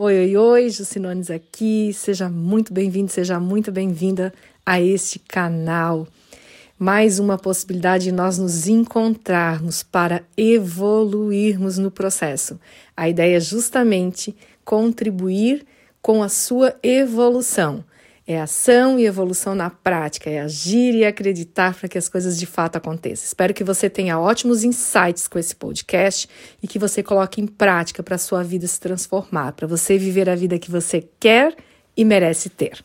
Oi, oi, oi, Jucinones aqui. Seja muito bem-vindo, seja muito bem-vinda a este canal. Mais uma possibilidade de nós nos encontrarmos para evoluirmos no processo. A ideia é justamente contribuir com a sua evolução. É ação e evolução na prática, é agir e acreditar para que as coisas de fato aconteçam. Espero que você tenha ótimos insights com esse podcast e que você coloque em prática para a sua vida se transformar, para você viver a vida que você quer e merece ter.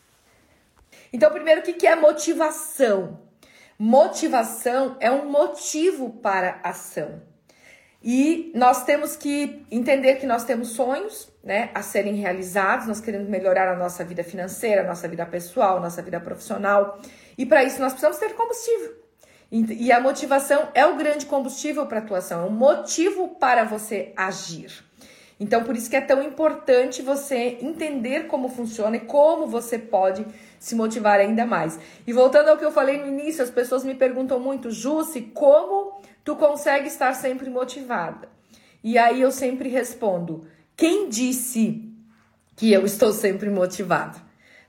Então, primeiro, o que é motivação? Motivação é um motivo para ação. E nós temos que entender que nós temos sonhos, né, a serem realizados, nós queremos melhorar a nossa vida financeira, a nossa vida pessoal, a nossa vida profissional. E para isso nós precisamos ter combustível. E a motivação é o grande combustível para a atuação, é um motivo para você agir. Então, por isso que é tão importante você entender como funciona e como você pode se motivar ainda mais. E voltando ao que eu falei no início, as pessoas me perguntam muito, Jussi, como tu consegue estar sempre motivada? E aí eu sempre respondo: quem disse que eu estou sempre motivada?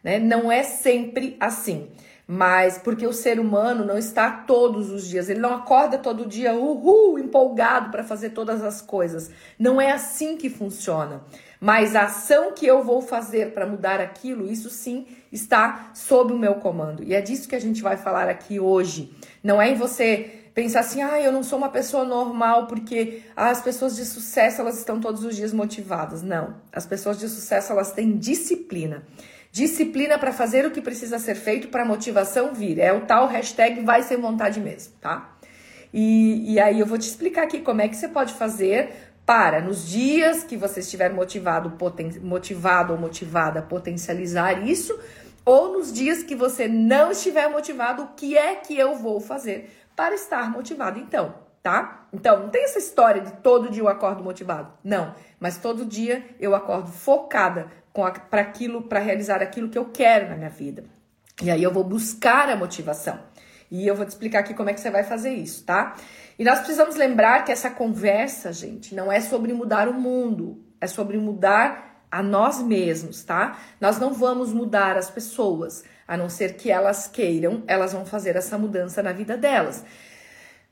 Né? Não é sempre assim. Mas porque o ser humano não está todos os dias, ele não acorda todo dia, uhul, empolgado para fazer todas as coisas. Não é assim que funciona. Mas a ação que eu vou fazer para mudar aquilo, isso sim está sob o meu comando. E é disso que a gente vai falar aqui hoje. Não é em você pensar assim, ah, eu não sou uma pessoa normal porque as pessoas de sucesso elas estão todos os dias motivadas. Não, as pessoas de sucesso elas têm disciplina. Disciplina para fazer o que precisa ser feito para a motivação vir. É o tal hashtag vai ser vontade mesmo, tá? E, e aí eu vou te explicar aqui como é que você pode fazer para, nos dias que você estiver motivado, poten, motivado ou motivada, potencializar isso, ou nos dias que você não estiver motivado, o que é que eu vou fazer para estar motivado então, tá? Então, não tem essa história de todo dia eu acordo motivado. Não, mas todo dia eu acordo focada para aquilo, para realizar aquilo que eu quero na minha vida. E aí eu vou buscar a motivação. E eu vou te explicar aqui como é que você vai fazer isso, tá? E nós precisamos lembrar que essa conversa, gente, não é sobre mudar o mundo, é sobre mudar a nós mesmos, tá? Nós não vamos mudar as pessoas, a não ser que elas queiram, elas vão fazer essa mudança na vida delas.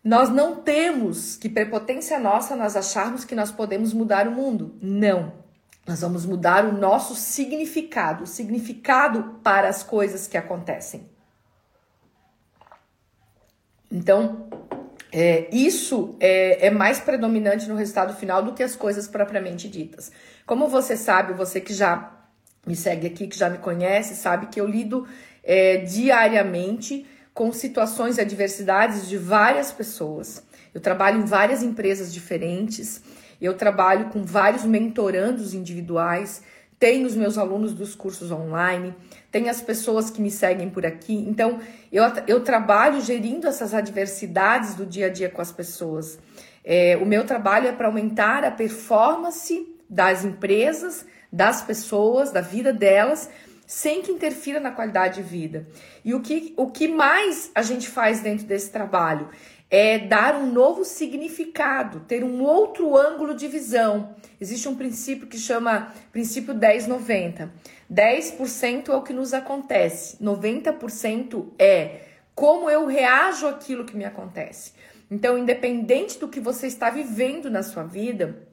Nós não temos que prepotência nossa nós acharmos que nós podemos mudar o mundo. Não. Nós vamos mudar o nosso significado, o significado para as coisas que acontecem. Então, é, isso é, é, mais predominante no resultado final do que as coisas propriamente ditas. Como você sabe, você que já me segue aqui, que já me conhece, sabe que eu lido é, diariamente com situações e adversidades de várias pessoas. Eu trabalho em várias empresas diferentes, eu trabalho com vários mentorandos individuais, tenho os meus alunos dos cursos online, tem as pessoas que me seguem por aqui. Então, eu, eu trabalho gerindo essas adversidades do dia a dia com as pessoas. É, o meu trabalho é para aumentar a performance das empresas, das pessoas, da vida delas, sem que interfira na qualidade de vida. E o que, o que mais a gente faz dentro desse trabalho é dar um novo significado, ter um outro ângulo de visão. Existe um princípio que chama princípio 10-90. 10% é o que nos acontece, 90% é como eu reajo àquilo que me acontece. Então, independente do que você está vivendo na sua vida,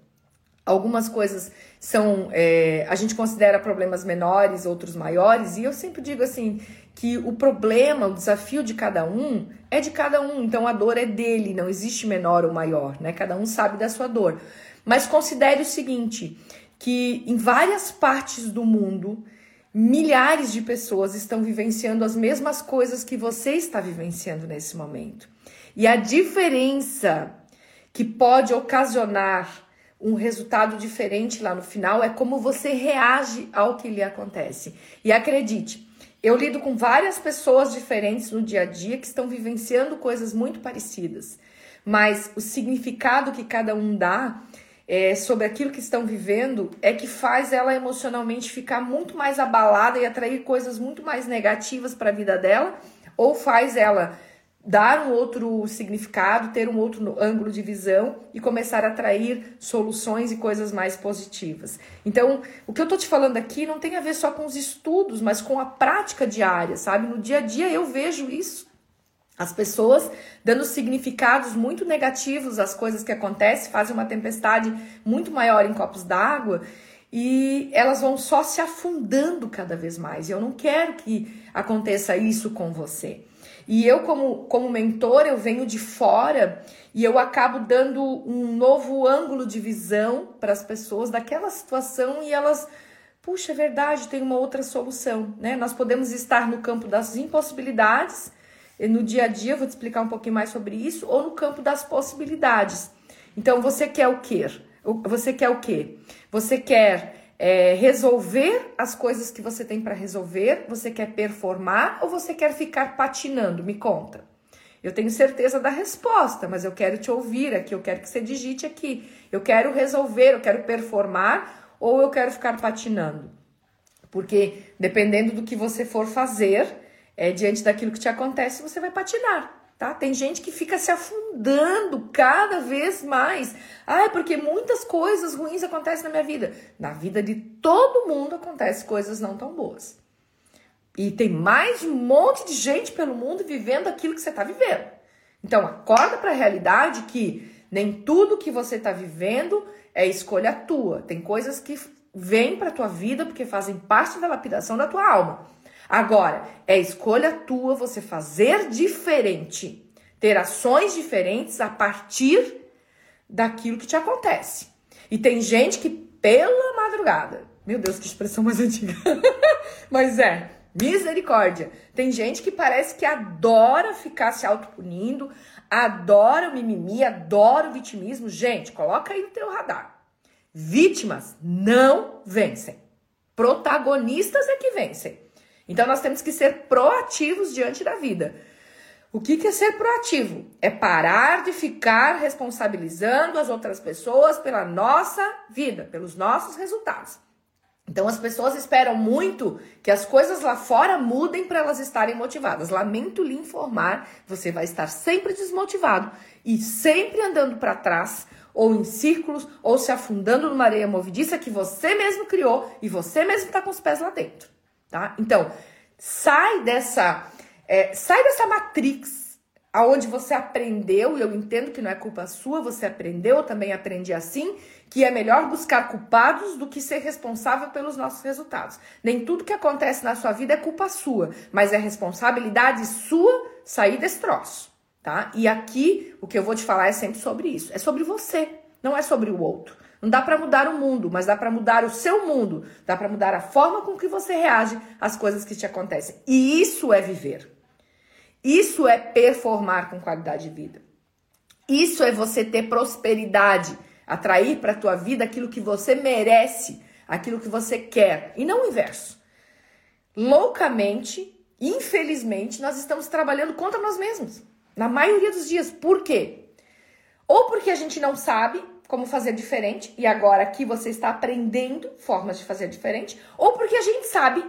algumas coisas são é, a gente considera problemas menores, outros maiores, e eu sempre digo assim que o problema, o desafio de cada um é de cada um, então a dor é dele, não existe menor ou maior, né? Cada um sabe da sua dor. Mas considere o seguinte, que em várias partes do mundo, milhares de pessoas estão vivenciando as mesmas coisas que você está vivenciando nesse momento. E a diferença que pode ocasionar um resultado diferente lá no final é como você reage ao que lhe acontece. E acredite, eu lido com várias pessoas diferentes no dia a dia que estão vivenciando coisas muito parecidas, mas o significado que cada um dá é, sobre aquilo que estão vivendo é que faz ela emocionalmente ficar muito mais abalada e atrair coisas muito mais negativas para a vida dela, ou faz ela dar um outro significado, ter um outro ângulo de visão e começar a atrair soluções e coisas mais positivas. Então, o que eu tô te falando aqui não tem a ver só com os estudos, mas com a prática diária, sabe? No dia a dia eu vejo isso. As pessoas dando significados muito negativos às coisas que acontecem, fazem uma tempestade muito maior em copos d'água e elas vão só se afundando cada vez mais. E eu não quero que aconteça isso com você. E eu, como, como mentor, eu venho de fora e eu acabo dando um novo ângulo de visão para as pessoas daquela situação e elas, puxa, é verdade, tem uma outra solução, né? Nós podemos estar no campo das impossibilidades, no dia a dia, vou te explicar um pouquinho mais sobre isso, ou no campo das possibilidades. Então, você quer o quê? Você quer o quê? Você quer é, resolver as coisas que você tem para resolver? Você quer performar ou você quer ficar patinando? Me conta. Eu tenho certeza da resposta, mas eu quero te ouvir aqui, eu quero que você digite aqui. Eu quero resolver, eu quero performar ou eu quero ficar patinando? Porque dependendo do que você for fazer, é, diante daquilo que te acontece, você vai patinar tá? Tem gente que fica se afundando cada vez mais. Ah, é porque muitas coisas ruins acontecem na minha vida. Na vida de todo mundo acontecem coisas não tão boas. E tem mais um monte de gente pelo mundo vivendo aquilo que você está vivendo. Então, acorda para a realidade que nem tudo que você está vivendo é escolha tua. Tem coisas que vêm para tua vida porque fazem parte da lapidação da tua alma. Agora, é escolha tua você fazer diferente, ter ações diferentes a partir daquilo que te acontece. E tem gente que, pela madrugada, meu Deus, que expressão mais antiga, mas é, misericórdia. Tem gente que parece que adora ficar se autopunindo, adora o mimimi, adora o vitimismo. Gente, coloca aí no teu radar. Vítimas não vencem. Protagonistas é que vencem. Então nós temos que ser proativos diante da vida. O que, é ser proativo? É parar de ficar responsabilizando as outras pessoas pela nossa vida, pelos nossos resultados. Então as pessoas esperam muito que as coisas lá fora mudem para elas estarem motivadas. Lamento lhe informar, você vai estar sempre desmotivado e sempre andando para trás, ou em círculos, ou se afundando numa areia movediça que você mesmo criou e você mesmo está com os pés lá dentro tá? Então, sai dessa, é, sai dessa matrix aonde você aprendeu, e eu entendo que não é culpa sua, você aprendeu, eu também aprendi assim, que é melhor buscar culpados do que ser responsável pelos nossos resultados. Nem tudo que acontece na sua vida é culpa sua, mas é responsabilidade sua sair desse troço, tá? E aqui o que eu vou te falar é sempre sobre isso, é sobre você, não é sobre o outro. Não dá para mudar o mundo, mas dá para mudar o seu mundo. Dá para mudar a forma com que você reage às coisas que te acontecem. E isso é viver. Isso é performar com qualidade de vida. Isso é você ter prosperidade, atrair para tua vida aquilo que você merece, aquilo que você quer, e não o inverso. Loucamente, infelizmente, nós estamos trabalhando contra nós mesmos. Na maioria dos dias. Por quê? Ou porque a gente não sabe, como fazer diferente, e agora aqui você está aprendendo formas de fazer diferente, ou porque a gente sabe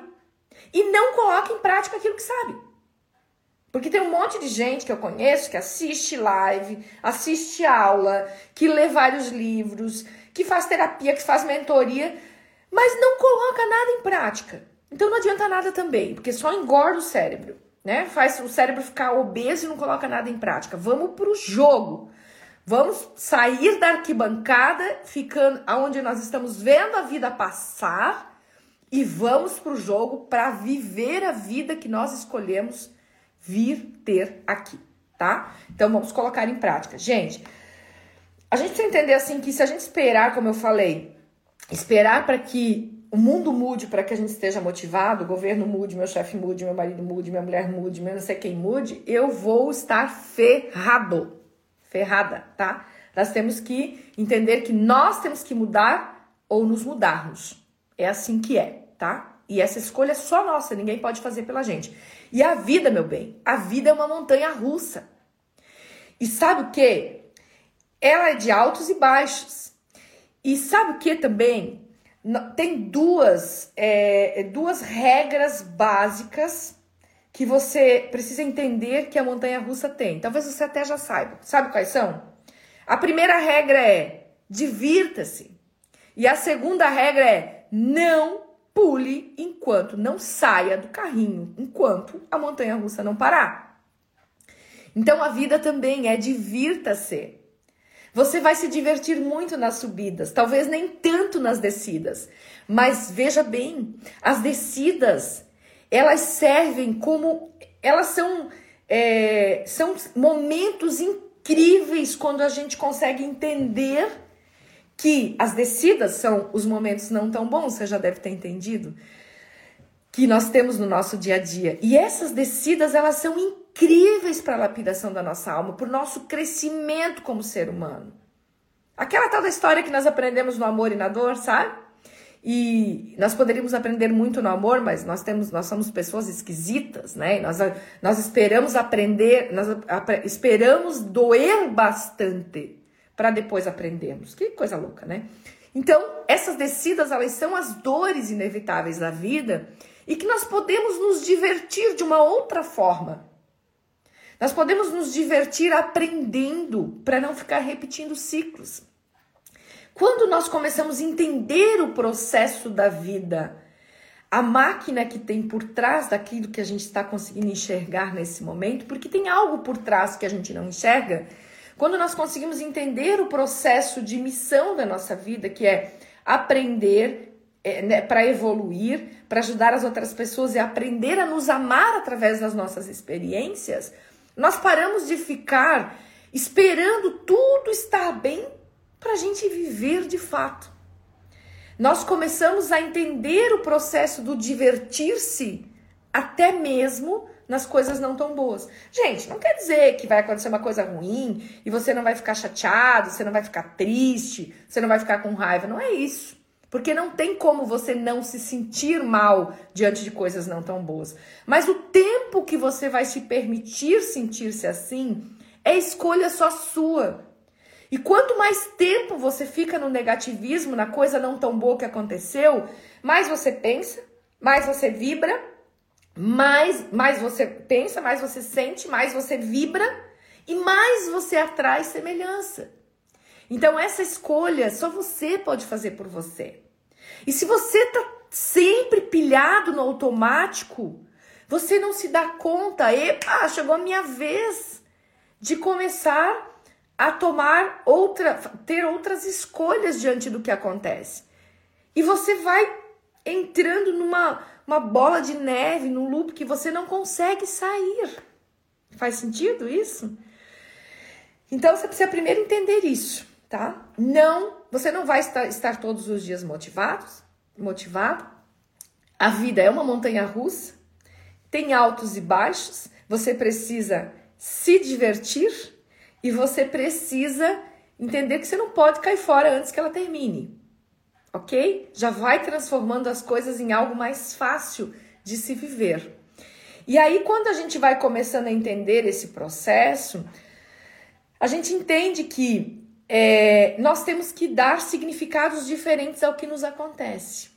e não coloca em prática aquilo que sabe. Porque tem um monte de gente que eu conheço que assiste live, assiste aula, que lê vários livros, que faz terapia, que faz mentoria, mas não coloca nada em prática. Então não adianta nada também, porque só engorda o cérebro, né? Faz o cérebro ficar obeso e não coloca nada em prática. Vamos pro jogo. Vamos sair da arquibancada, ficando aonde nós estamos vendo a vida passar e vamos para o jogo para viver a vida que nós escolhemos vir ter aqui, tá? Então vamos colocar em prática. Gente, a gente precisa entender assim que se a gente esperar, como eu falei, esperar para que o mundo mude, para que a gente esteja motivado, o governo mude, meu chefe mude, meu marido mude, minha mulher mude, meu não sei quem mude, eu vou estar ferrado ferrada, tá? Nós temos que entender que nós temos que mudar ou nos mudarmos. É assim que é, tá? E essa escolha é só nossa, ninguém pode fazer pela gente. E a vida, meu bem, a vida é uma montanha russa. E sabe o que? Ela é de altos e baixos. E sabe o que também? Tem duas, é, duas regras básicas que você precisa entender que a montanha russa tem. Talvez você até já saiba. Sabe quais são? A primeira regra é divirta-se. E a segunda regra é não pule enquanto não saia do carrinho, enquanto a montanha russa não parar. Então a vida também é divirta-se. Você vai se divertir muito nas subidas, talvez nem tanto nas descidas. Mas veja bem, as descidas elas servem como elas são é, são momentos incríveis quando a gente consegue entender que as descidas são os momentos não tão bons, você já deve ter entendido, que nós temos no nosso dia a dia. E essas descidas, elas são incríveis para a lapidação da nossa alma, para o nosso crescimento como ser humano. Aquela tal da história que nós aprendemos no amor e na dor, sabe? E nós poderíamos aprender muito no amor, mas nós temos, nós somos pessoas esquisitas, né? Nós, nós esperamos aprender, nós esperamos doer bastante para depois aprendermos. Que coisa louca, né? Então, essas descidas, elas são as dores inevitáveis da vida e que nós podemos nos divertir de uma outra forma. Nós podemos nos divertir aprendendo para não ficar repetindo ciclos. Quando nós começamos a entender o processo da vida, a máquina que tem por trás daquilo que a gente está conseguindo enxergar nesse momento, porque tem algo por trás que a gente não enxerga, quando nós conseguimos entender o processo de missão da nossa vida, que é aprender é, né, para evoluir, para ajudar as outras pessoas e aprender a nos amar através das nossas experiências, nós paramos de ficar esperando tudo estar bem para a gente viver de fato. Nós começamos a entender o processo do divertir-se até mesmo nas coisas não tão boas. Gente, não quer dizer que vai acontecer uma coisa ruim e você não vai ficar chateado, você não vai ficar triste, você não vai ficar com raiva. Não é isso. Porque não tem como você não se sentir mal diante de coisas não tão boas. Mas o tempo que você vai se permitir sentir-se assim é escolha só sua. E quanto mais tempo você fica no negativismo, na coisa não tão boa que aconteceu, mais você pensa, mais você vibra mais, mais você pensa, mais você sente, mais você vibra e mais você atrai semelhança. Então, essa escolha só você pode fazer por você. E se você tá sempre pilhado no automático, você não se dá conta, epa, chegou a minha vez de começar a tomar outra, ter outras escolhas diante do que acontece. E você vai entrando numa uma bola de neve, num loop que você não consegue sair. Faz sentido isso? Então você precisa primeiro entender isso, tá? Não, você não vai estar, estar todos os dias motivados, motivado. A vida é uma montanha russa, tem altos e baixos. Você precisa se divertir e você precisa entender que você não pode cair fora antes que ela termine ok? Já vai transformando as coisas em algo mais fácil de se viver. E aí, quando a gente vai começando a entender esse processo, a gente entende que é, nós temos que dar significados diferentes ao que nos acontece,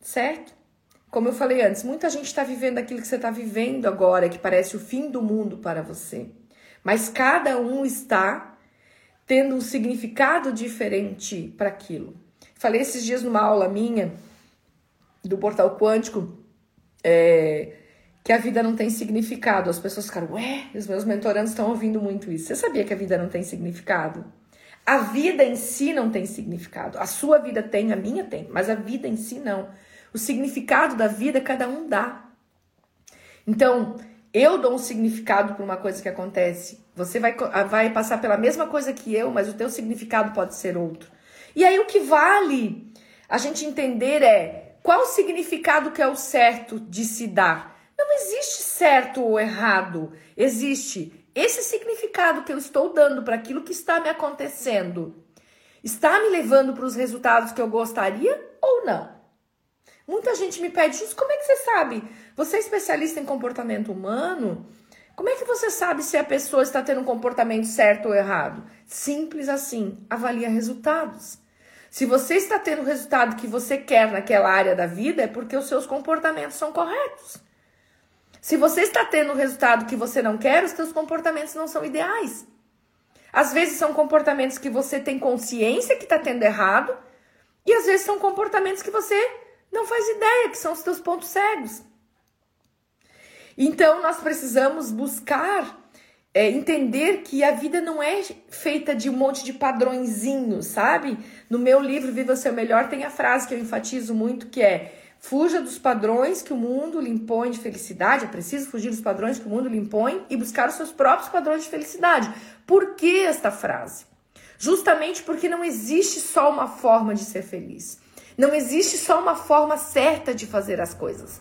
certo? Como eu falei antes, muita gente está vivendo aquilo que você está vivendo agora, que parece o fim do mundo para você. Mas cada um está tendo um significado diferente para aquilo. Falei esses dias numa aula minha do portal quântico é, que a vida não tem significado. As pessoas ficaram, ué, os meus mentorandos estão ouvindo muito isso. Você sabia que a vida não tem significado? A vida em si não tem significado. A sua vida tem, a minha tem, mas a vida em si não. O significado da vida cada um dá. Então, eu dou um significado para uma coisa que acontece. Você vai, vai passar pela mesma coisa que eu, mas o teu significado pode ser outro. E aí o que vale a gente entender é qual o significado que é o certo de se dar. Não existe certo ou errado, existe esse significado que eu estou dando para aquilo que está me acontecendo. Está me levando para os resultados que eu gostaria ou não? Muita gente me pede isso, como é que você sabe? Você é especialista em comportamento humano? Como é que você sabe se a pessoa está tendo um comportamento certo ou errado? Simples assim, avalia resultados. Se você está tendo o resultado que você quer naquela área da vida, é porque os seus comportamentos são corretos. Se você está tendo o resultado que você não quer, os seus comportamentos não são ideais. Às vezes são comportamentos que você tem consciência que está tendo errado, e às vezes são comportamentos que você não faz ideia, que são os seus pontos cegos. Então nós precisamos buscar é, entender que a vida não é feita de um monte de padrõezinhos, sabe? No meu livro Viva Seu Melhor tem a frase que eu enfatizo muito que é Fuja dos padrões que o mundo lhe impõe de felicidade. É preciso fugir dos padrões que o mundo lhe impõe e buscar os seus próprios padrões de felicidade. Por que esta frase? Justamente porque não existe só uma forma de ser feliz. Não existe só uma forma certa de fazer as coisas.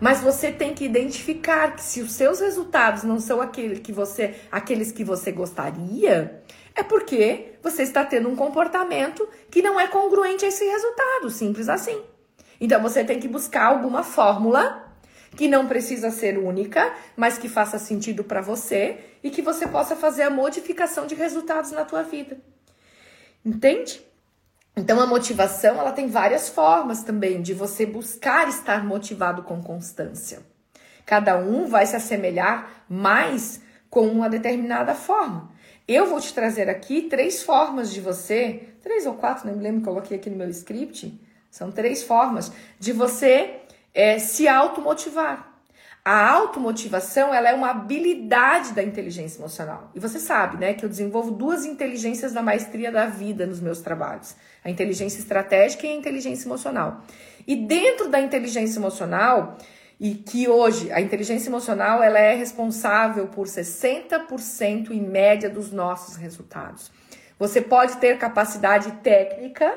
Mas você tem que identificar que se os seus resultados não são aquele que você, aqueles que você gostaria, é porque você está tendo um comportamento que não é congruente a esse resultado, simples assim. Então você tem que buscar alguma fórmula que não precisa ser única, mas que faça sentido para você e que você possa fazer a modificação de resultados na tua vida. Entende? Então a motivação, ela tem várias formas também de você buscar estar motivado com constância. Cada um vai se assemelhar mais com uma determinada forma. Eu vou te trazer aqui três formas de você, três ou quatro, não me lembro, coloquei aqui no meu script, são três formas de você é, se automotivar. A automotivação ela é uma habilidade da inteligência emocional. E você sabe, né, que eu desenvolvo duas inteligências da maestria da vida nos meus trabalhos: a inteligência estratégica e a inteligência emocional. E dentro da inteligência emocional, e que hoje a inteligência emocional ela é responsável por 60% em média dos nossos resultados. Você pode ter capacidade técnica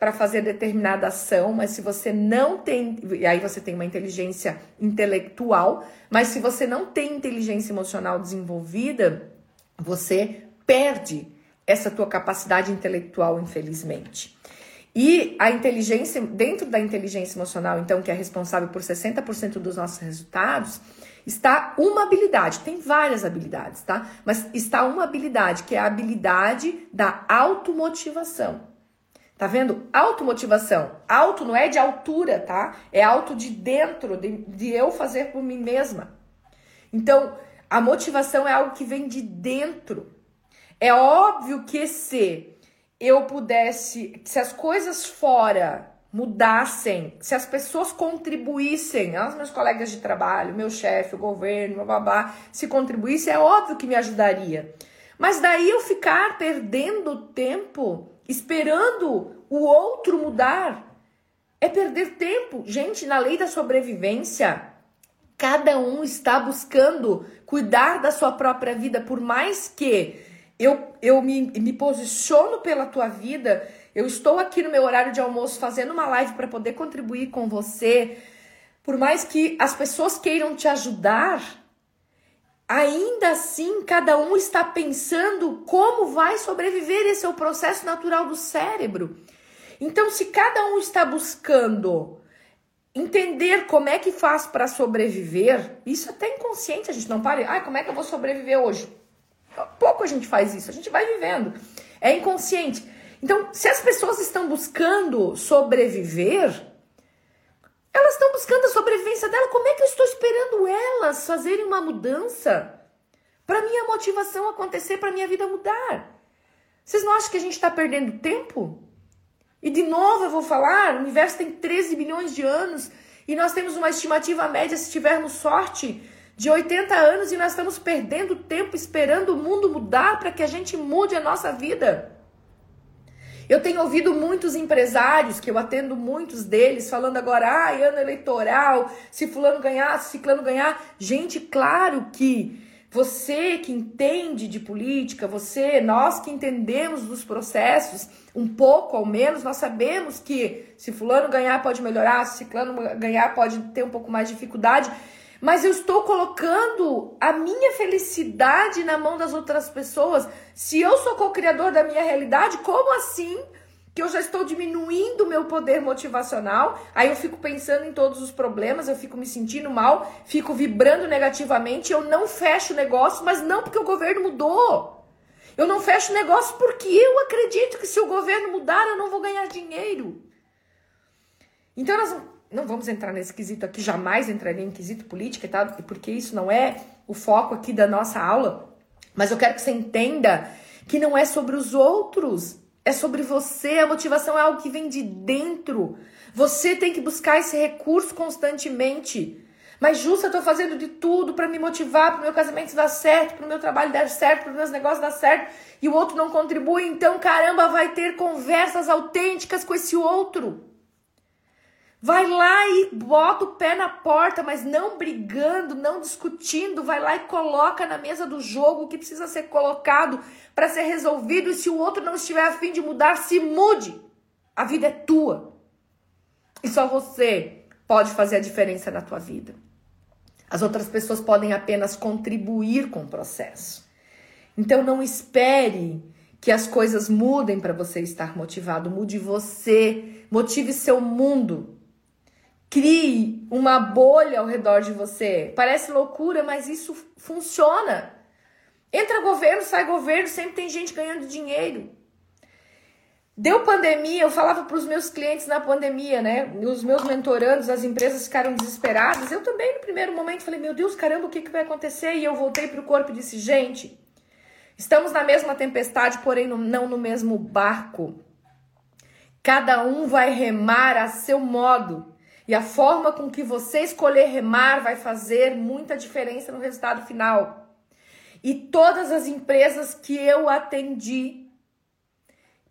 para fazer determinada ação, mas se você não tem, e aí você tem uma inteligência intelectual, mas se você não tem inteligência emocional desenvolvida, você perde essa tua capacidade intelectual, infelizmente. E a inteligência, dentro da inteligência emocional, então, que é responsável por 60% dos nossos resultados, está uma habilidade, tem várias habilidades, tá? Mas está uma habilidade, que é a habilidade da automotivação. Tá vendo? Automotivação. Auto não é de altura, tá? É alto de dentro, de, de eu fazer por mim mesma. Então, a motivação é algo que vem de dentro. É óbvio que se eu pudesse, se as coisas fora mudassem, se as pessoas contribuíssem, os meus colegas de trabalho, meu chefe, o governo, babá, se contribuíssem, é óbvio que me ajudaria. Mas daí eu ficar perdendo tempo esperando o outro mudar é perder tempo. Gente, na lei da sobrevivência, cada um está buscando cuidar da sua própria vida, por mais que eu, eu me, me posiciono pela tua vida, eu estou aqui no meu horário de almoço fazendo uma live para poder contribuir com você. Por mais que as pessoas queiram te ajudar, ainda assim cada um está pensando como vai sobreviver. Esse é o processo natural do cérebro. Então, se cada um está buscando entender como é que faz para sobreviver, isso é até inconsciente, a gente não para, ai, como é que eu vou sobreviver hoje? Pouco a gente faz isso, a gente vai vivendo. É inconsciente. Então, se as pessoas estão buscando sobreviver, elas estão buscando a sobrevivência dela. Como é que eu estou esperando elas fazerem uma mudança para minha motivação acontecer, para minha vida mudar? Vocês não acham que a gente está perdendo tempo? E de novo eu vou falar, o universo tem 13 bilhões de anos e nós temos uma estimativa média, se tivermos sorte, de 80 anos e nós estamos perdendo tempo esperando o mundo mudar para que a gente mude a nossa vida. Eu tenho ouvido muitos empresários, que eu atendo muitos deles, falando agora, ah, ano eleitoral, se fulano ganhar, se ciclano ganhar. Gente, claro que você que entende de política, você, nós que entendemos dos processos, um pouco ao menos, nós sabemos que se fulano ganhar pode melhorar, se ciclano ganhar pode ter um pouco mais de dificuldade mas eu estou colocando a minha felicidade na mão das outras pessoas. Se eu sou co-criador da minha realidade, como assim que eu já estou diminuindo o meu poder motivacional? Aí eu fico pensando em todos os problemas, eu fico me sentindo mal, fico vibrando negativamente, eu não fecho o negócio, mas não porque o governo mudou. Eu não fecho o negócio porque eu acredito que se o governo mudar, eu não vou ganhar dinheiro. Então nós não vamos entrar nesse quesito aqui, jamais entraria em quesito política e tal, porque isso não é o foco aqui da nossa aula. Mas eu quero que você entenda que não é sobre os outros, é sobre você. A motivação é algo que vem de dentro. Você tem que buscar esse recurso constantemente. Mas, Justa, eu tô fazendo de tudo para me motivar, para o meu casamento dar certo, para o meu trabalho dar certo, para os meus negócios dar certo, e o outro não contribui. Então, caramba, vai ter conversas autênticas com esse outro. Vai lá e bota o pé na porta, mas não brigando, não discutindo. Vai lá e coloca na mesa do jogo o que precisa ser colocado para ser resolvido. E se o outro não estiver afim de mudar, se mude. A vida é tua. E só você pode fazer a diferença na tua vida. As outras pessoas podem apenas contribuir com o processo. Então não espere que as coisas mudem para você estar motivado. Mude você, motive seu mundo. Crie uma bolha ao redor de você. Parece loucura, mas isso funciona. Entra governo, sai governo, sempre tem gente ganhando dinheiro. Deu pandemia, eu falava para os meus clientes na pandemia, né? Os meus mentorandos, as empresas ficaram desesperadas. Eu também, no primeiro momento, falei: Meu Deus, caramba, o que, que vai acontecer? E eu voltei para o corpo e disse: Gente, estamos na mesma tempestade, porém não no mesmo barco. Cada um vai remar a seu modo. E a forma com que você escolher remar vai fazer muita diferença no resultado final. E todas as empresas que eu atendi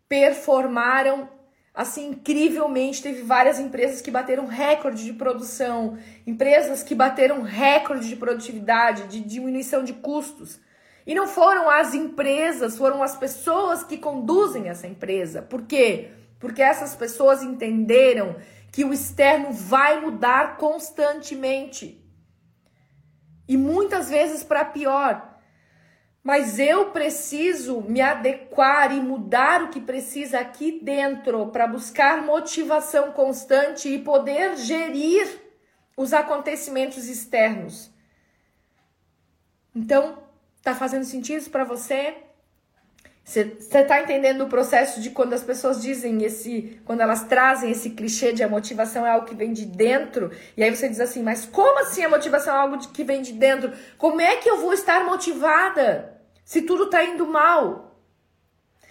performaram assim incrivelmente. Teve várias empresas que bateram recorde de produção, empresas que bateram recorde de produtividade, de diminuição de custos. E não foram as empresas, foram as pessoas que conduzem essa empresa. Por quê? Porque essas pessoas entenderam que o externo vai mudar constantemente. E muitas vezes para pior. Mas eu preciso me adequar e mudar o que precisa aqui dentro para buscar motivação constante e poder gerir os acontecimentos externos. Então, tá fazendo sentido para você? Você está entendendo o processo de quando as pessoas dizem esse, quando elas trazem esse clichê de a motivação é algo que vem de dentro, e aí você diz assim, mas como assim a motivação é algo de, que vem de dentro? Como é que eu vou estar motivada se tudo está indo mal?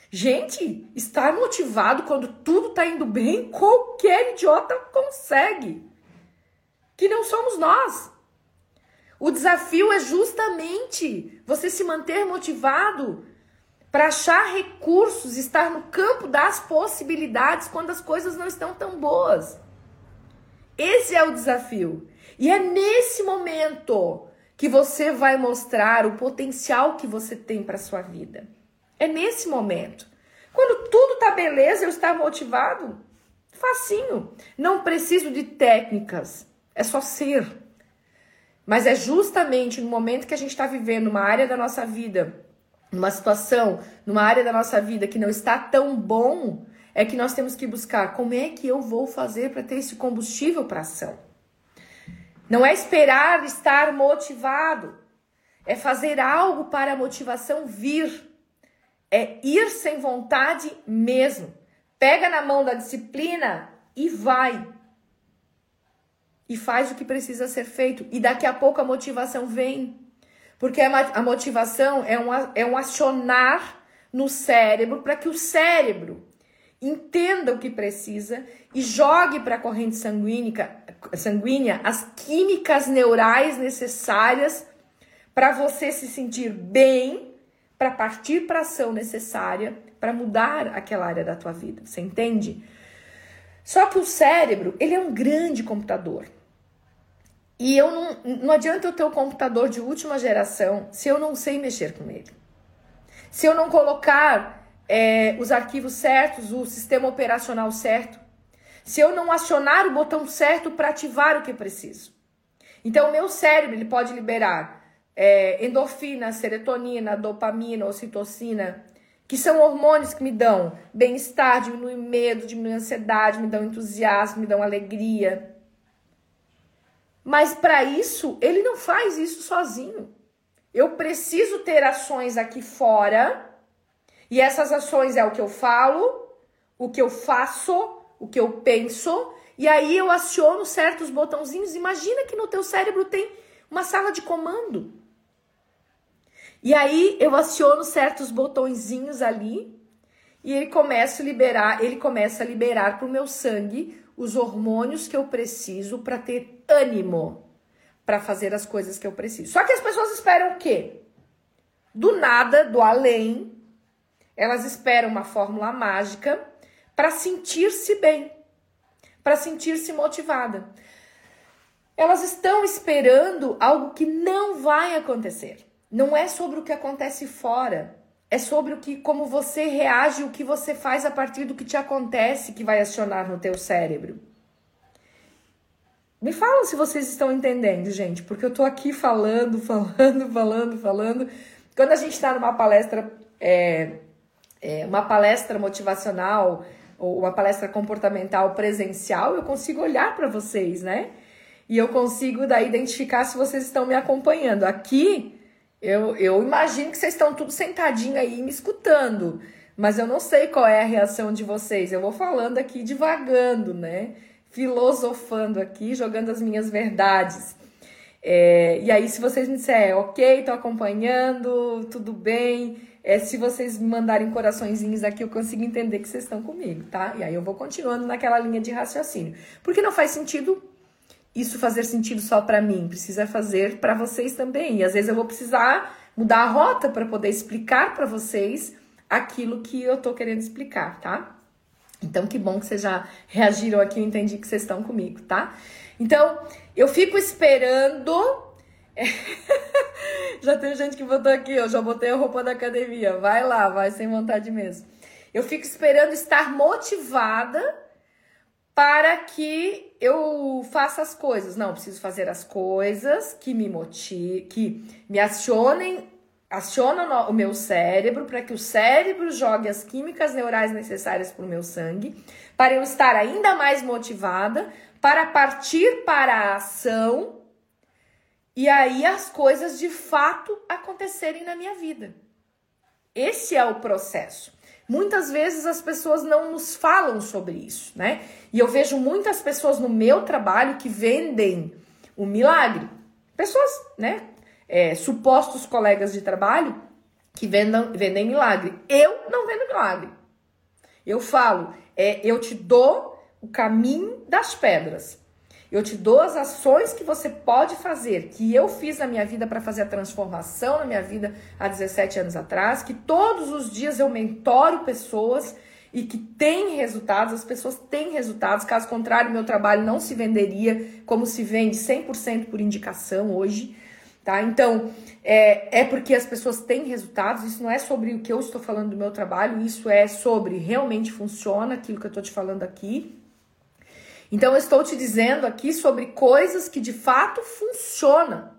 Gente, estar motivado quando tudo está indo bem, qualquer idiota consegue. Que não somos nós. O desafio é justamente você se manter motivado para achar recursos, estar no campo das possibilidades quando as coisas não estão tão boas. Esse é o desafio. E é nesse momento que você vai mostrar o potencial que você tem para sua vida. É nesse momento. Quando tudo tá beleza, eu estar motivado, facinho. Não preciso de técnicas, é só ser. Mas é justamente no momento que a gente está vivendo uma área da nossa vida numa situação, numa área da nossa vida que não está tão bom, é que nós temos que buscar como é que eu vou fazer para ter esse combustível para ação. Não é esperar estar motivado, é fazer algo para a motivação vir. É ir sem vontade mesmo. Pega na mão da disciplina e vai. E faz o que precisa ser feito. E daqui a pouco a motivação vem. Porque a motivação é um, é um acionar no cérebro para que o cérebro entenda o que precisa e jogue para a corrente sanguínea, sanguínea as químicas neurais necessárias para você se sentir bem, para partir para a ação necessária para mudar aquela área da tua vida. Você entende? Só que o cérebro, ele é um grande computador. E eu não, não adianta eu ter o computador de última geração se eu não sei mexer com ele. Se eu não colocar é, os arquivos certos, o sistema operacional certo. Se eu não acionar o botão certo para ativar o que preciso. Então, o meu cérebro ele pode liberar é, endorfina, serotonina, dopamina, ocitocina, que são hormônios que me dão bem-estar, diminuem medo, diminuem ansiedade, me dão entusiasmo, me dão alegria. Mas para isso, ele não faz isso sozinho. Eu preciso ter ações aqui fora, e essas ações é o que eu falo, o que eu faço, o que eu penso, E aí eu aciono certos botãozinhos. Imagina que no teu cérebro tem uma sala de comando. E aí eu aciono certos botõezinhos ali e ele começa a liberar, ele começa a liberar para o meu sangue os hormônios que eu preciso para ter ânimo para fazer as coisas que eu preciso. Só que as pessoas esperam o quê? Do nada, do além, elas esperam uma fórmula mágica para sentir-se bem, para sentir-se motivada. Elas estão esperando algo que não vai acontecer. Não é sobre o que acontece fora, é sobre o que como você reage, o que você faz a partir do que te acontece que vai acionar no teu cérebro. Me falam se vocês estão entendendo, gente, porque eu tô aqui falando, falando, falando, falando. Quando a gente está numa palestra, é, é, uma palestra motivacional ou uma palestra comportamental presencial, eu consigo olhar para vocês, né? E eu consigo daí identificar se vocês estão me acompanhando. Aqui eu, eu imagino que vocês estão tudo sentadinho aí me escutando, mas eu não sei qual é a reação de vocês. Eu vou falando aqui devagando, né? Filosofando aqui, jogando as minhas verdades. É, e aí, se vocês me disserem, ok, tô acompanhando, tudo bem. É, se vocês me mandarem coraçõezinhos aqui, eu consigo entender que vocês estão comigo, tá? E aí eu vou continuando naquela linha de raciocínio. Porque não faz sentido isso fazer sentido só para mim, precisa fazer para vocês também. E às vezes eu vou precisar mudar a rota para poder explicar para vocês aquilo que eu tô querendo explicar, tá? Então, que bom que vocês já reagiram aqui, eu entendi que vocês estão comigo, tá? Então, eu fico esperando. já tem gente que botou aqui, eu já botei a roupa da academia. Vai lá, vai sem vontade mesmo. Eu fico esperando estar motivada para que eu faça as coisas. Não, preciso fazer as coisas que me motivem, que me acionem, acionam o meu cérebro para que o cérebro jogue as químicas neurais necessárias para o meu sangue, para eu estar ainda mais motivada, para partir para a ação e aí as coisas de fato acontecerem na minha vida. Esse é o processo. Muitas vezes as pessoas não nos falam sobre isso, né? E eu vejo muitas pessoas no meu trabalho que vendem o milagre. Pessoas, né? É, supostos colegas de trabalho que vendam, vendem milagre. Eu não vendo milagre. Eu falo, é, eu te dou o caminho das pedras. Eu te dou as ações que você pode fazer, que eu fiz na minha vida para fazer a transformação na minha vida há 17 anos atrás, que todos os dias eu mentoro pessoas e que tem resultados, as pessoas têm resultados, caso contrário, meu trabalho não se venderia como se vende 100% por indicação hoje, tá? Então, é, é porque as pessoas têm resultados, isso não é sobre o que eu estou falando do meu trabalho, isso é sobre realmente funciona aquilo que eu estou te falando aqui, então, eu estou te dizendo aqui sobre coisas que de fato funcionam.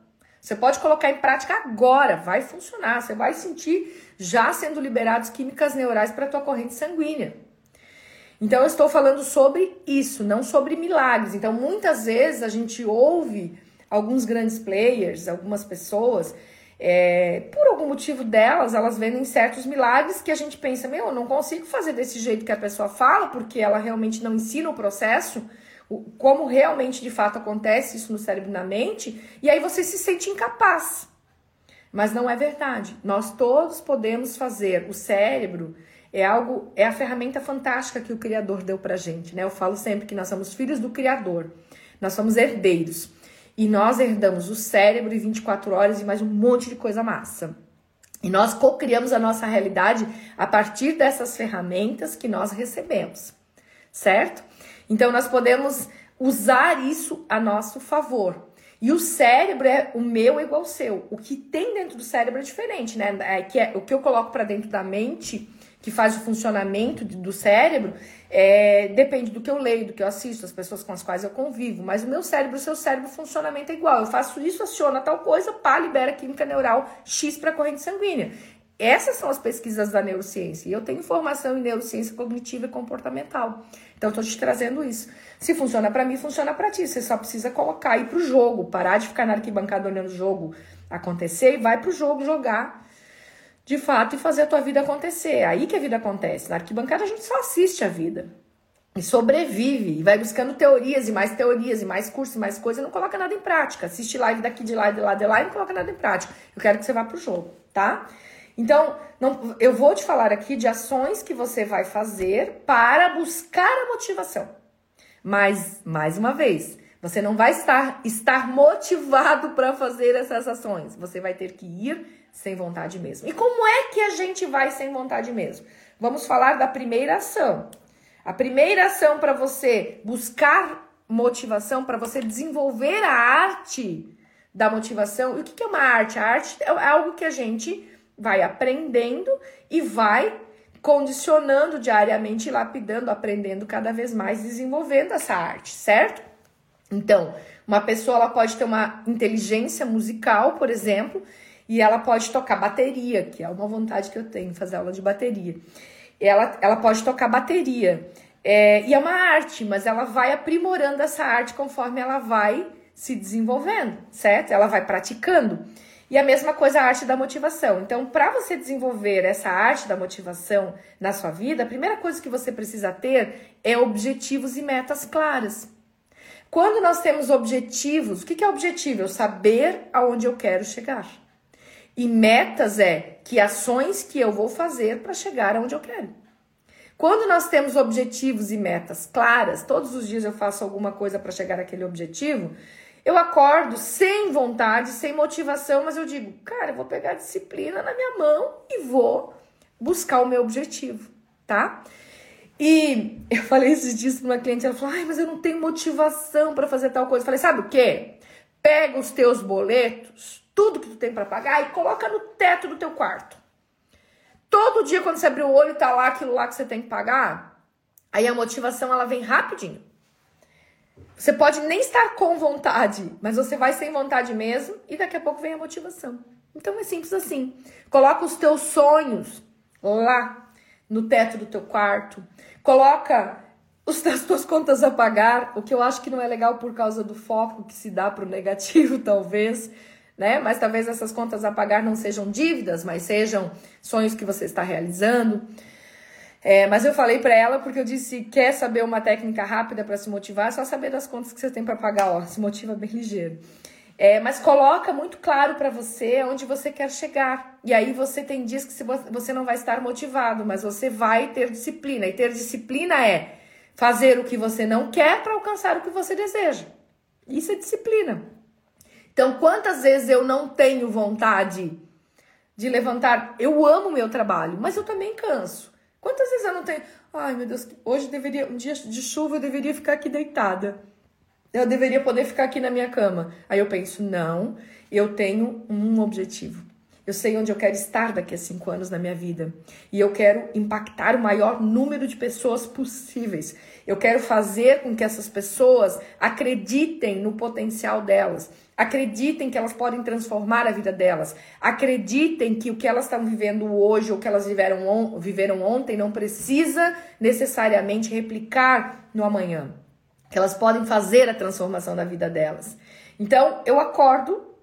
Você pode colocar em prática agora, vai funcionar. Você vai sentir já sendo liberados químicas neurais para a tua corrente sanguínea. Então, eu estou falando sobre isso, não sobre milagres. Então, muitas vezes a gente ouve alguns grandes players, algumas pessoas, é, por algum motivo delas, elas vendem certos milagres que a gente pensa, meu, eu não consigo fazer desse jeito que a pessoa fala, porque ela realmente não ensina o processo como realmente de fato acontece isso no cérebro e na mente, e aí você se sente incapaz. Mas não é verdade. Nós todos podemos fazer. O cérebro é algo, é a ferramenta fantástica que o Criador deu pra gente, né? Eu falo sempre que nós somos filhos do Criador. Nós somos herdeiros. E nós herdamos o cérebro e 24 horas e mais um monte de coisa massa. E nós co-criamos a nossa realidade a partir dessas ferramentas que nós recebemos, certo? Então nós podemos usar isso a nosso favor. E o cérebro é o meu igual ao seu. O que tem dentro do cérebro é diferente, né? É, que é, o que eu coloco para dentro da mente, que faz o funcionamento do cérebro, é, depende do que eu leio, do que eu assisto, das pessoas com as quais eu convivo. Mas o meu cérebro, o seu cérebro, o funcionamento é igual. Eu faço isso, aciona tal coisa, pá, libera química neural X para a corrente sanguínea. Essas são as pesquisas da neurociência. E eu tenho formação em neurociência cognitiva e comportamental. Então, estou te trazendo isso. Se funciona para mim, funciona para ti. Você só precisa colocar aí pro jogo, parar de ficar na arquibancada olhando o jogo acontecer e vai pro jogo jogar de fato e fazer a tua vida acontecer. É aí que a vida acontece. Na arquibancada a gente só assiste a vida. e sobrevive e vai buscando teorias e mais teorias e mais cursos e mais coisas e não coloca nada em prática. Assiste live daqui de lá, de lá, de lá e não coloca nada em prática. Eu quero que você vá pro jogo, tá? Então, não, eu vou te falar aqui de ações que você vai fazer para buscar a motivação. Mas, mais uma vez, você não vai estar, estar motivado para fazer essas ações. Você vai ter que ir sem vontade mesmo. E como é que a gente vai sem vontade mesmo? Vamos falar da primeira ação. A primeira ação para você buscar motivação, para você desenvolver a arte da motivação. E o que é uma arte? A arte é algo que a gente vai aprendendo e vai condicionando diariamente, lapidando, aprendendo cada vez mais, desenvolvendo essa arte, certo? Então, uma pessoa ela pode ter uma inteligência musical, por exemplo, e ela pode tocar bateria, que é uma vontade que eu tenho, fazer aula de bateria. Ela, ela pode tocar bateria. É, e é uma arte, mas ela vai aprimorando essa arte conforme ela vai se desenvolvendo, certo? Ela vai praticando. E a mesma coisa a arte da motivação. Então, para você desenvolver essa arte da motivação na sua vida, a primeira coisa que você precisa ter é objetivos e metas claras. Quando nós temos objetivos, o que é objetivo? Eu saber aonde eu quero chegar. E metas é que ações que eu vou fazer para chegar aonde eu quero. Quando nós temos objetivos e metas claras, todos os dias eu faço alguma coisa para chegar àquele objetivo, eu acordo sem vontade, sem motivação, mas eu digo, cara, eu vou pegar a disciplina na minha mão e vou buscar o meu objetivo, tá? E eu falei esses dias para uma cliente, ela falou: "Ai, mas eu não tenho motivação para fazer tal coisa". Eu falei: "Sabe o quê? Pega os teus boletos, tudo que tu tem para pagar e coloca no teto do teu quarto. Todo dia quando você abrir o olho tá lá aquilo lá que você tem que pagar, aí a motivação ela vem rapidinho. Você pode nem estar com vontade, mas você vai sem vontade mesmo e daqui a pouco vem a motivação. Então é simples assim. Coloca os teus sonhos lá no teto do teu quarto. Coloca os, as tuas contas a pagar, o que eu acho que não é legal por causa do foco que se dá para o negativo, talvez, né? Mas talvez essas contas a pagar não sejam dívidas, mas sejam sonhos que você está realizando. É, mas eu falei para ela porque eu disse: quer saber uma técnica rápida para se motivar? É só saber das contas que você tem para pagar, ó, se motiva bem ligeiro. É, mas coloca muito claro para você onde você quer chegar. E aí você tem dias que você não vai estar motivado, mas você vai ter disciplina. E ter disciplina é fazer o que você não quer para alcançar o que você deseja. Isso é disciplina. Então, quantas vezes eu não tenho vontade de levantar? Eu amo meu trabalho, mas eu também canso. Quantas vezes eu não tenho? Ai, meu Deus, hoje deveria, um dia de chuva eu deveria ficar aqui deitada. Eu deveria poder ficar aqui na minha cama. Aí eu penso, não, eu tenho um objetivo. Eu sei onde eu quero estar daqui a cinco anos na minha vida. E eu quero impactar o maior número de pessoas possíveis. Eu quero fazer com que essas pessoas acreditem no potencial delas. Acreditem que elas podem transformar a vida delas. Acreditem que o que elas estão vivendo hoje ou que elas viveram, on viveram ontem não precisa necessariamente replicar no amanhã. Que elas podem fazer a transformação da vida delas. Então, eu acordo,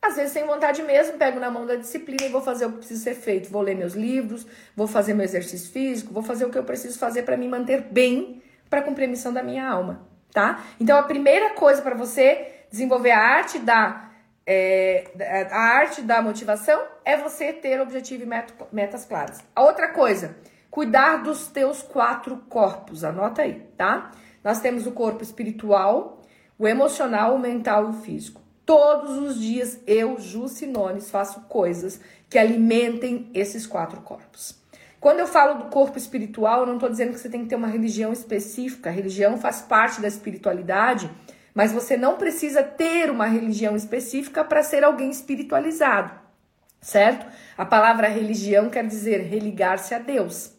às vezes sem vontade mesmo, pego na mão da disciplina e vou fazer o que precisa ser feito. Vou ler meus livros, vou fazer meu exercício físico, vou fazer o que eu preciso fazer para me manter bem para cumprir a missão da minha alma, tá? Então, a primeira coisa para você desenvolver a arte da é, a arte da motivação é você ter objetivo e metas claras. A outra coisa, cuidar dos teus quatro corpos. Anota aí, tá? Nós temos o corpo espiritual, o emocional, o mental e o físico. Todos os dias eu, Ju Sinones, faço coisas que alimentem esses quatro corpos. Quando eu falo do corpo espiritual, eu não estou dizendo que você tem que ter uma religião específica. A religião faz parte da espiritualidade mas você não precisa ter uma religião específica para ser alguém espiritualizado, certo? A palavra religião quer dizer religar-se a Deus.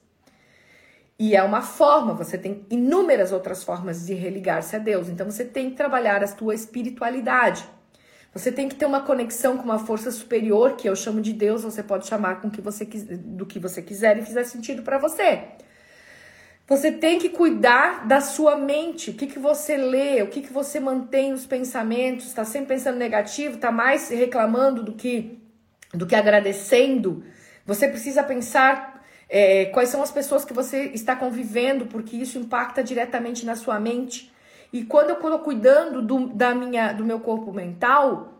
E é uma forma, você tem inúmeras outras formas de religar-se a Deus. Então você tem que trabalhar a sua espiritualidade. Você tem que ter uma conexão com uma força superior, que eu chamo de Deus, você pode chamar com que você do que você quiser e fizer sentido para você. Você tem que cuidar da sua mente. O que, que você lê, o que, que você mantém nos pensamentos. Está sempre pensando negativo, está mais reclamando do que, do que agradecendo. Você precisa pensar É, quais são as pessoas que você está convivendo, porque isso impacta diretamente na sua mente. E quando eu estou cuidando do, da minha, do meu corpo mental,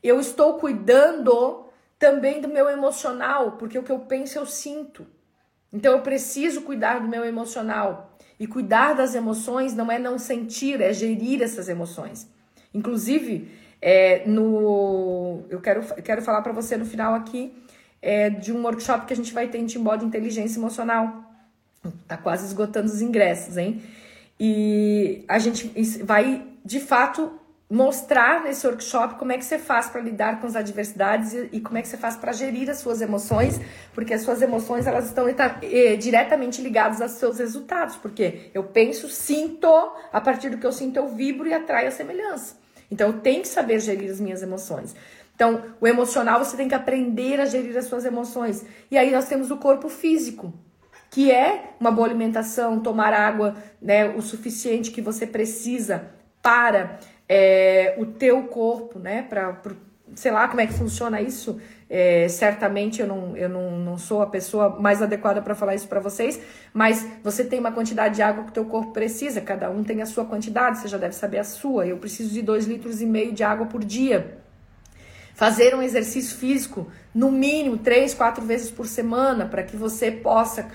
eu estou cuidando também do meu emocional, porque o que eu penso eu sinto. Então eu preciso cuidar do meu emocional. E cuidar das emoções não é não sentir, é gerir essas emoções. Inclusive, é, no, eu quero, quero falar para você no final aqui é, de um workshop que a gente vai ter em Timbó de inteligência emocional. Tá quase esgotando os ingressos, hein? E a gente vai, de fato, mostrar nesse workshop como é que você faz para lidar com as adversidades e, e, como é que você faz para gerir as suas emoções, porque as suas emoções elas estão eh, diretamente ligadas aos seus resultados, porque eu penso, sinto, a partir do que eu sinto eu vibro e atraio a semelhança. Então eu tenho que saber gerir as minhas emoções. Então, o emocional você tem que aprender a gerir as suas emoções. E aí nós temos o corpo físico, que é uma boa alimentação, tomar água, né, o suficiente que você precisa para é, o teu corpo, né, para sei lá como é que funciona isso. É, certamente eu, não, eu não, não sou a pessoa mais adequada para falar isso para vocês, mas você tem uma quantidade de água que o teu corpo precisa, cada um tem a sua quantidade, você já deve saber a sua. Eu preciso de 2 litros e meio de água por dia. Fazer um exercício físico, no mínimo, três, quatro vezes por semana, para que você possa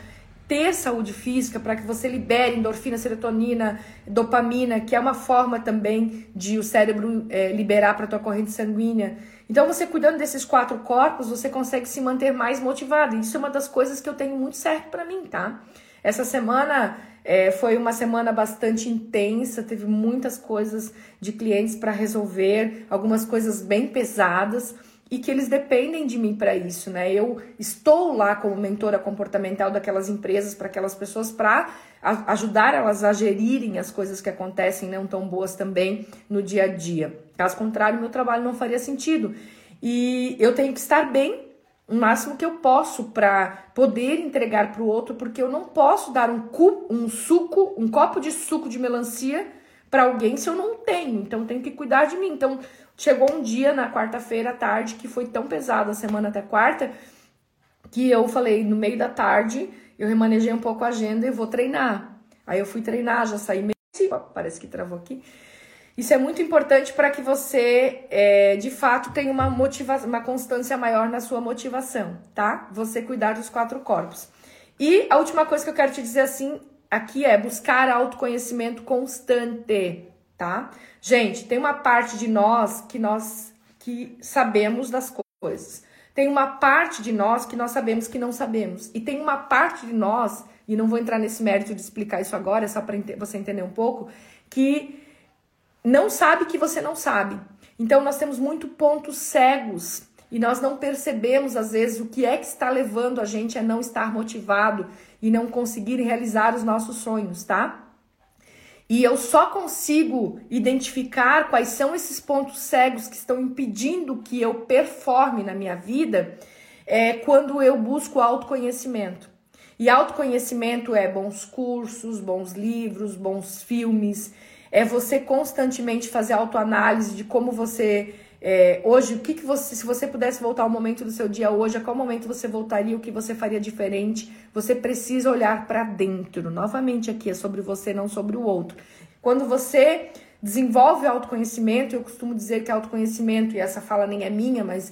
ter saúde física, para que você libere endorfina, serotonina, dopamina, que é uma forma também de o cérebro é, liberar para a tua corrente sanguínea. Então, você cuidando desses quatro corpos, você consegue se manter mais motivado. Isso é uma das coisas que eu tenho muito certo para mim, tá? Essa semana é, foi uma semana bastante intensa, teve muitas coisas de clientes para resolver, algumas coisas bem pesadas e que eles dependem de mim para isso, né? Eu estou lá como mentora comportamental daquelas empresas para aquelas pessoas para ajudar elas a gerirem as coisas que acontecem não tão boas também no dia a dia. Caso contrário, meu trabalho não faria sentido. E eu tenho que estar bem o máximo que eu posso para poder entregar para o outro, porque eu não posso dar um, cu, um suco, um copo de suco de melancia para alguém se eu não tenho. Então eu tenho que cuidar de mim. Então chegou um dia na quarta-feira à tarde que foi tão pesado a semana até quarta que eu falei no meio da tarde eu remanejei um pouco a agenda e vou treinar. Aí eu fui treinar, já saí meio parece que travou aqui. Isso é muito importante para que você, é, de fato, tenha uma motivação, uma constância maior na sua motivação, tá? Você cuidar dos quatro corpos. E a última coisa que eu quero te dizer assim aqui é buscar autoconhecimento constante, tá? Gente, tem uma parte de nós que nós que sabemos das coisas. Tem uma parte de nós que nós sabemos que não sabemos. E tem uma parte de nós, e não vou entrar nesse mérito de explicar isso agora, é só para você entender um pouco, que não sabe que você não sabe. Então nós temos muito pontos cegos e nós não percebemos às vezes o que é que está levando a gente a não estar motivado e não conseguir realizar os nossos sonhos, tá? E eu só consigo identificar quais são esses pontos cegos que estão impedindo que eu performe na minha vida é, quando eu busco autoconhecimento. E autoconhecimento é bons cursos, bons livros, bons filmes, é você constantemente fazer autoanálise de como você é, hoje, o que, que você, se você pudesse voltar ao momento do seu dia hoje, a qual momento você voltaria, o que você faria diferente? Você precisa olhar para dentro. Novamente, aqui é sobre você, não sobre o outro. Quando você desenvolve autoconhecimento, eu costumo dizer que autoconhecimento, e essa fala nem é minha, mas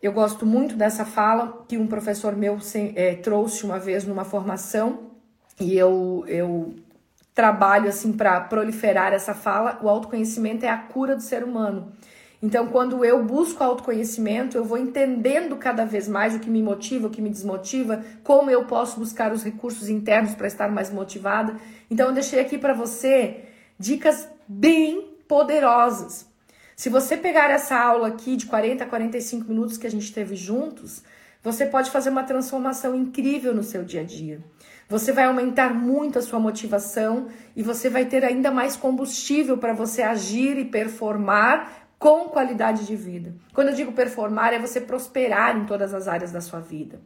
eu gosto muito dessa fala que um professor meu é, trouxe uma vez numa formação, e eu, eu trabalho assim para proliferar essa fala, o autoconhecimento é a cura do ser humano. Então, quando eu busco autoconhecimento, eu vou entendendo cada vez mais o que me motiva, o que me desmotiva, como eu posso buscar os recursos internos para estar mais motivada. Então, eu deixei aqui para você dicas bem poderosas. Se você pegar essa aula aqui de 40 a 45 minutos que a gente teve juntos, você pode fazer uma transformação incrível no seu dia a dia. Você vai aumentar muito a sua motivação e você vai ter ainda mais combustível para você agir e performar com qualidade de vida. Quando eu digo performar, é você prosperar em todas as áreas da sua vida.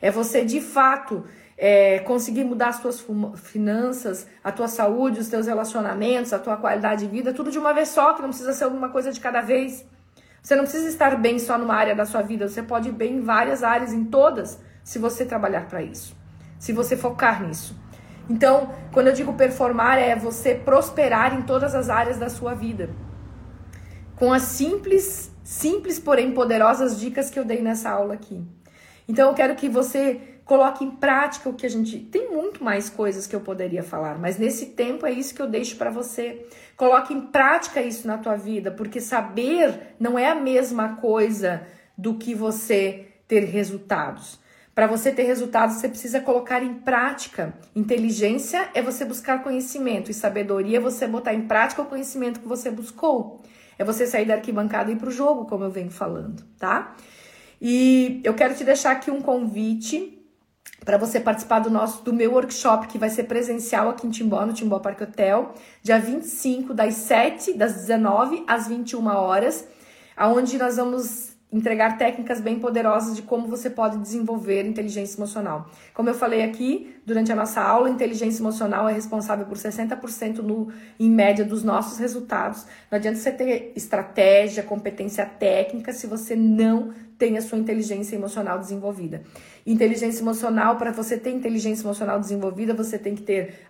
É você de fato é, conseguir mudar as suas finanças, a tua saúde, os teus relacionamentos, a tua qualidade de vida, tudo de uma vez só, que não precisa ser alguma coisa de cada vez. Você não precisa estar bem só numa área da sua vida, você pode ir bem em várias áreas, em todas, se você trabalhar para isso. se você focar nisso. Então, quando eu digo performar, é você prosperar em todas as áreas da sua vida. Com as simples, simples, porém poderosas dicas que eu dei nessa aula aqui. Então, eu quero que você coloque em prática o que a gente. Tem muito mais coisas que eu poderia falar, mas nesse tempo é isso que eu deixo para você. Coloque em prática isso na tua vida, porque saber não é a mesma coisa do que você ter resultados. Para você ter resultados, você precisa colocar em prática. Inteligência é você buscar conhecimento e sabedoria é você botar em prática o conhecimento que você buscou. É você sair da arquibancada e ir para o jogo, como eu venho falando, tá? E eu quero te deixar aqui um convite para você participar do nosso do meu workshop que vai ser presencial aqui em Timbó, no Timbó Parque Hotel, dia 25 das 7 das 19 às 21 horas, aonde nós vamos entregar técnicas bem poderosas de como você pode desenvolver inteligência emocional. Como eu falei aqui durante a nossa aula, inteligência emocional é responsável por 60% no, em média dos nossos resultados. Não adianta você ter estratégia, competência técnica se você não tem a sua inteligência emocional desenvolvida. Inteligência emocional, para você ter inteligência emocional desenvolvida, você tem que ter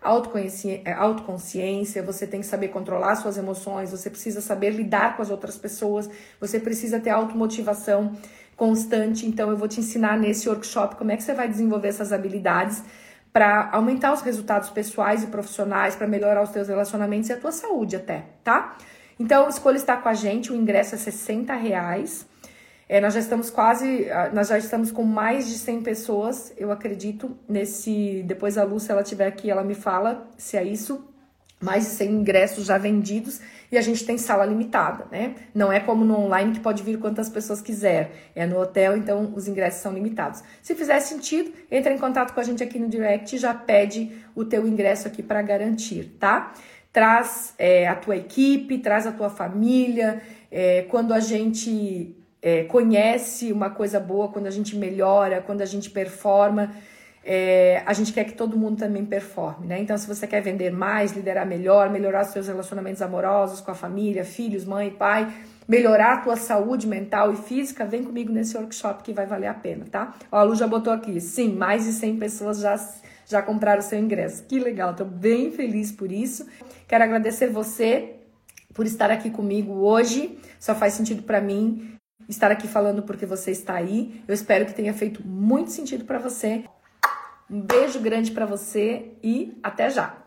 é, autoconsciência, você tem que saber controlar suas emoções, você precisa saber lidar com as outras pessoas, você precisa ter automotivação constante. Então, eu vou te ensinar nesse workshop como é que você vai desenvolver essas habilidades para aumentar os resultados pessoais e profissionais, para melhorar os teus relacionamentos e a tua saúde até, tá? Então, escolha estar com a gente, o ingresso é 60 reais. É, nós já estamos quase, ah, nós já estamos com mais de 100 pessoas, eu acredito, nesse, depois a Lúcia, ela estiver aqui, ela me fala se é isso, mais de 100 ingressos já vendidos e a gente tem sala limitada, né? Não é como no online que pode vir quantas pessoas quiser, é no hotel, então os ingressos são limitados. Se fizer sentido, entra em contato com a gente aqui no direct já pede o teu ingresso aqui para garantir, tá? Traz é, a tua equipe, traz a tua família, é, quando a gente é, conhece uma coisa boa, quando a gente melhora, quando a gente performa, é, a gente quer que todo mundo também performe, né? Então, se você quer vender mais, liderar melhor, melhorar seus relacionamentos amorosos com a família, filhos, mãe, pai, melhorar a tua saúde mental e física, vem comigo nesse workshop que vai valer a pena, tá? Ó, a Lu já botou aqui, sim, mais de 100 pessoas já, já compraram seu ingresso. Que legal, tô bem feliz por isso. Quero agradecer você por estar aqui comigo hoje. Só faz sentido para mim estar aqui falando porque você está aí. Eu espero que tenha feito muito sentido para você. Um beijo grande para você e até já.